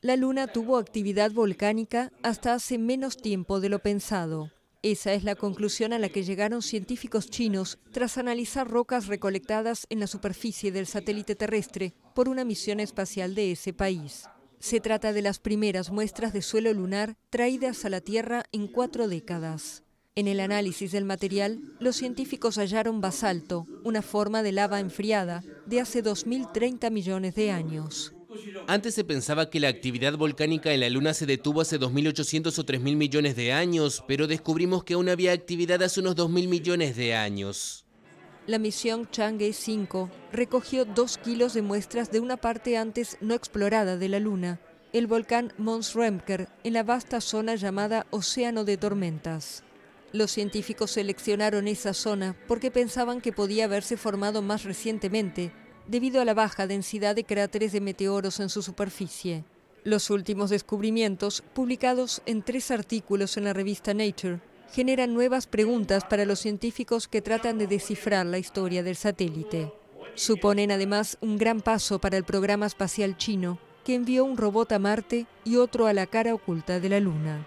La Luna tuvo actividad volcánica hasta hace menos tiempo de lo pensado. Esa es la conclusión a la que llegaron científicos chinos tras analizar rocas recolectadas en la superficie del satélite terrestre por una misión espacial de ese país. Se trata de las primeras muestras de suelo lunar traídas a la Tierra en cuatro décadas. En el análisis del material, los científicos hallaron basalto, una forma de lava enfriada, de hace 2.030 millones de años. Antes se pensaba que la actividad volcánica en la Luna se detuvo hace 2.800 o 3.000 millones de años, pero descubrimos que aún había actividad hace unos 2.000 millones de años. La misión Chang'e 5 recogió dos kilos de muestras de una parte antes no explorada de la Luna, el volcán Mons Remker, en la vasta zona llamada Océano de Tormentas. Los científicos seleccionaron esa zona porque pensaban que podía haberse formado más recientemente debido a la baja densidad de cráteres de meteoros en su superficie. Los últimos descubrimientos, publicados en tres artículos en la revista Nature, generan nuevas preguntas para los científicos que tratan de descifrar la historia del satélite. Suponen además un gran paso para el programa espacial chino, que envió un robot a Marte y otro a la cara oculta de la Luna.